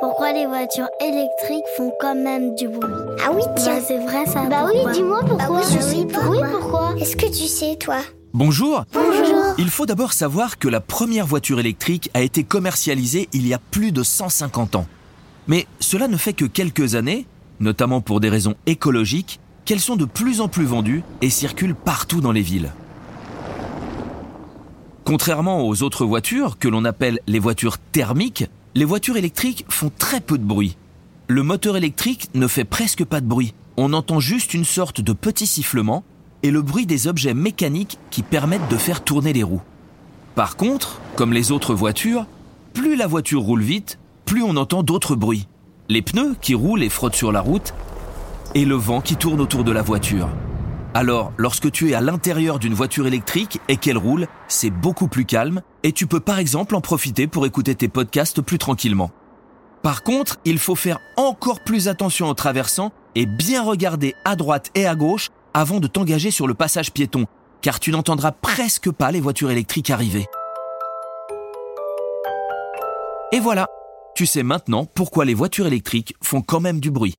pourquoi les voitures électriques font quand même du bruit. Ah oui, tiens. Bah, c'est vrai ça. Bah oui, dis-moi pourquoi. Bah oui, je sais pourquoi. Oui, pourquoi Est-ce que tu sais, toi Bonjour Bonjour. Il faut d'abord savoir que la première voiture électrique a été commercialisée il y a plus de 150 ans. Mais cela ne fait que quelques années, notamment pour des raisons écologiques, qu'elles sont de plus en plus vendues et circulent partout dans les villes. Contrairement aux autres voitures, que l'on appelle les voitures thermiques, les voitures électriques font très peu de bruit. Le moteur électrique ne fait presque pas de bruit. On entend juste une sorte de petit sifflement et le bruit des objets mécaniques qui permettent de faire tourner les roues. Par contre, comme les autres voitures, plus la voiture roule vite, plus on entend d'autres bruits. Les pneus qui roulent et frottent sur la route et le vent qui tourne autour de la voiture. Alors, lorsque tu es à l'intérieur d'une voiture électrique et qu'elle roule, c'est beaucoup plus calme et tu peux par exemple en profiter pour écouter tes podcasts plus tranquillement. Par contre, il faut faire encore plus attention en traversant et bien regarder à droite et à gauche avant de t'engager sur le passage piéton, car tu n'entendras presque pas les voitures électriques arriver. Et voilà, tu sais maintenant pourquoi les voitures électriques font quand même du bruit.